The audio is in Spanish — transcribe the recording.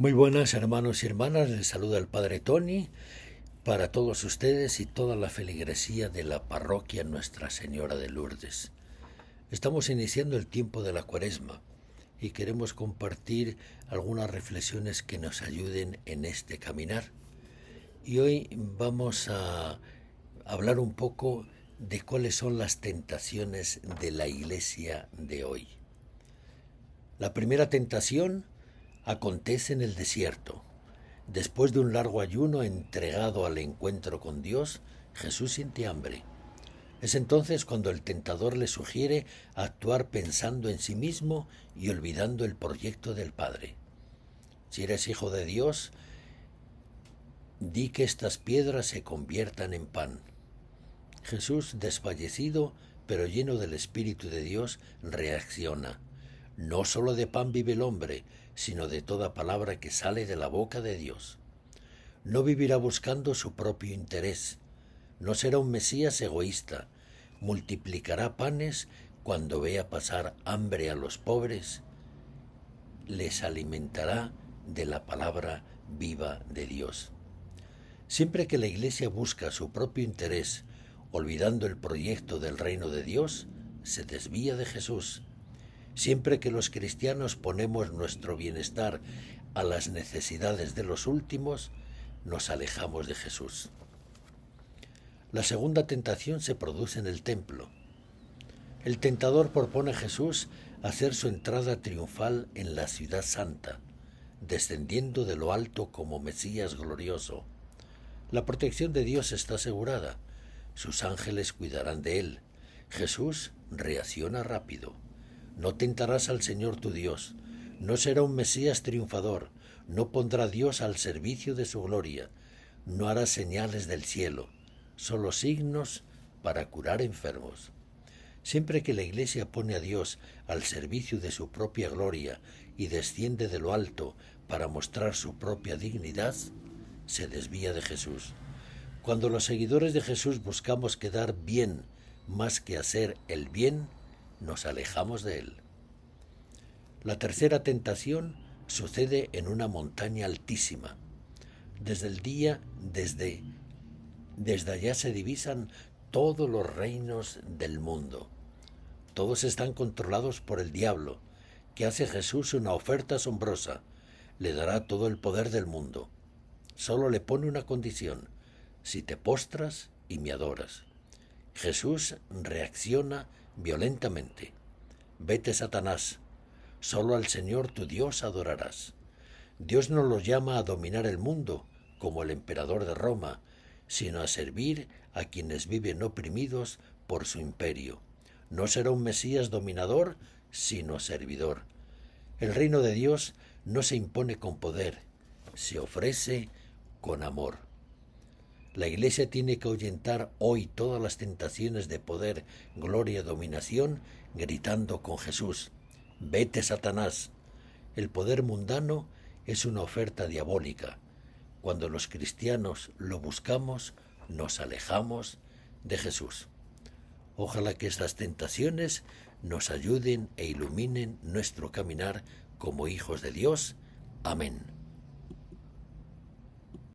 Muy buenas hermanos y hermanas, les saluda el Padre Tony para todos ustedes y toda la feligresía de la parroquia Nuestra Señora de Lourdes. Estamos iniciando el tiempo de la cuaresma y queremos compartir algunas reflexiones que nos ayuden en este caminar. Y hoy vamos a hablar un poco de cuáles son las tentaciones de la iglesia de hoy. La primera tentación acontece en el desierto. Después de un largo ayuno entregado al encuentro con Dios, Jesús siente hambre. Es entonces cuando el tentador le sugiere actuar pensando en sí mismo y olvidando el proyecto del Padre. Si eres hijo de Dios, di que estas piedras se conviertan en pan. Jesús, desfallecido, pero lleno del Espíritu de Dios, reacciona. No sólo de pan vive el hombre, sino de toda palabra que sale de la boca de Dios. No vivirá buscando su propio interés, no será un Mesías egoísta, multiplicará panes cuando vea pasar hambre a los pobres, les alimentará de la palabra viva de Dios. Siempre que la Iglesia busca su propio interés, olvidando el proyecto del reino de Dios, se desvía de Jesús Siempre que los cristianos ponemos nuestro bienestar a las necesidades de los últimos, nos alejamos de Jesús. La segunda tentación se produce en el templo. El tentador propone a Jesús hacer su entrada triunfal en la ciudad santa, descendiendo de lo alto como Mesías glorioso. La protección de Dios está asegurada. Sus ángeles cuidarán de él. Jesús reacciona rápido. No tentarás al Señor tu Dios, no será un Mesías triunfador, no pondrá Dios al servicio de su gloria, no hará señales del cielo, solo signos para curar enfermos. Siempre que la Iglesia pone a Dios al servicio de su propia gloria y desciende de lo alto para mostrar su propia dignidad, se desvía de Jesús. Cuando los seguidores de Jesús buscamos quedar bien más que hacer el bien, nos alejamos de él. La tercera tentación sucede en una montaña altísima. Desde el día, desde, desde allá se divisan todos los reinos del mundo. Todos están controlados por el diablo, que hace Jesús una oferta asombrosa. Le dará todo el poder del mundo. Solo le pone una condición, si te postras y me adoras. Jesús reacciona violentamente. Vete, Satanás, solo al Señor tu Dios adorarás. Dios no los llama a dominar el mundo, como el emperador de Roma, sino a servir a quienes viven oprimidos por su imperio. No será un Mesías dominador, sino servidor. El reino de Dios no se impone con poder, se ofrece con amor. La Iglesia tiene que ahuyentar hoy todas las tentaciones de poder, gloria, dominación, gritando con Jesús, Vete, Satanás. El poder mundano es una oferta diabólica. Cuando los cristianos lo buscamos, nos alejamos de Jesús. Ojalá que estas tentaciones nos ayuden e iluminen nuestro caminar como hijos de Dios. Amén.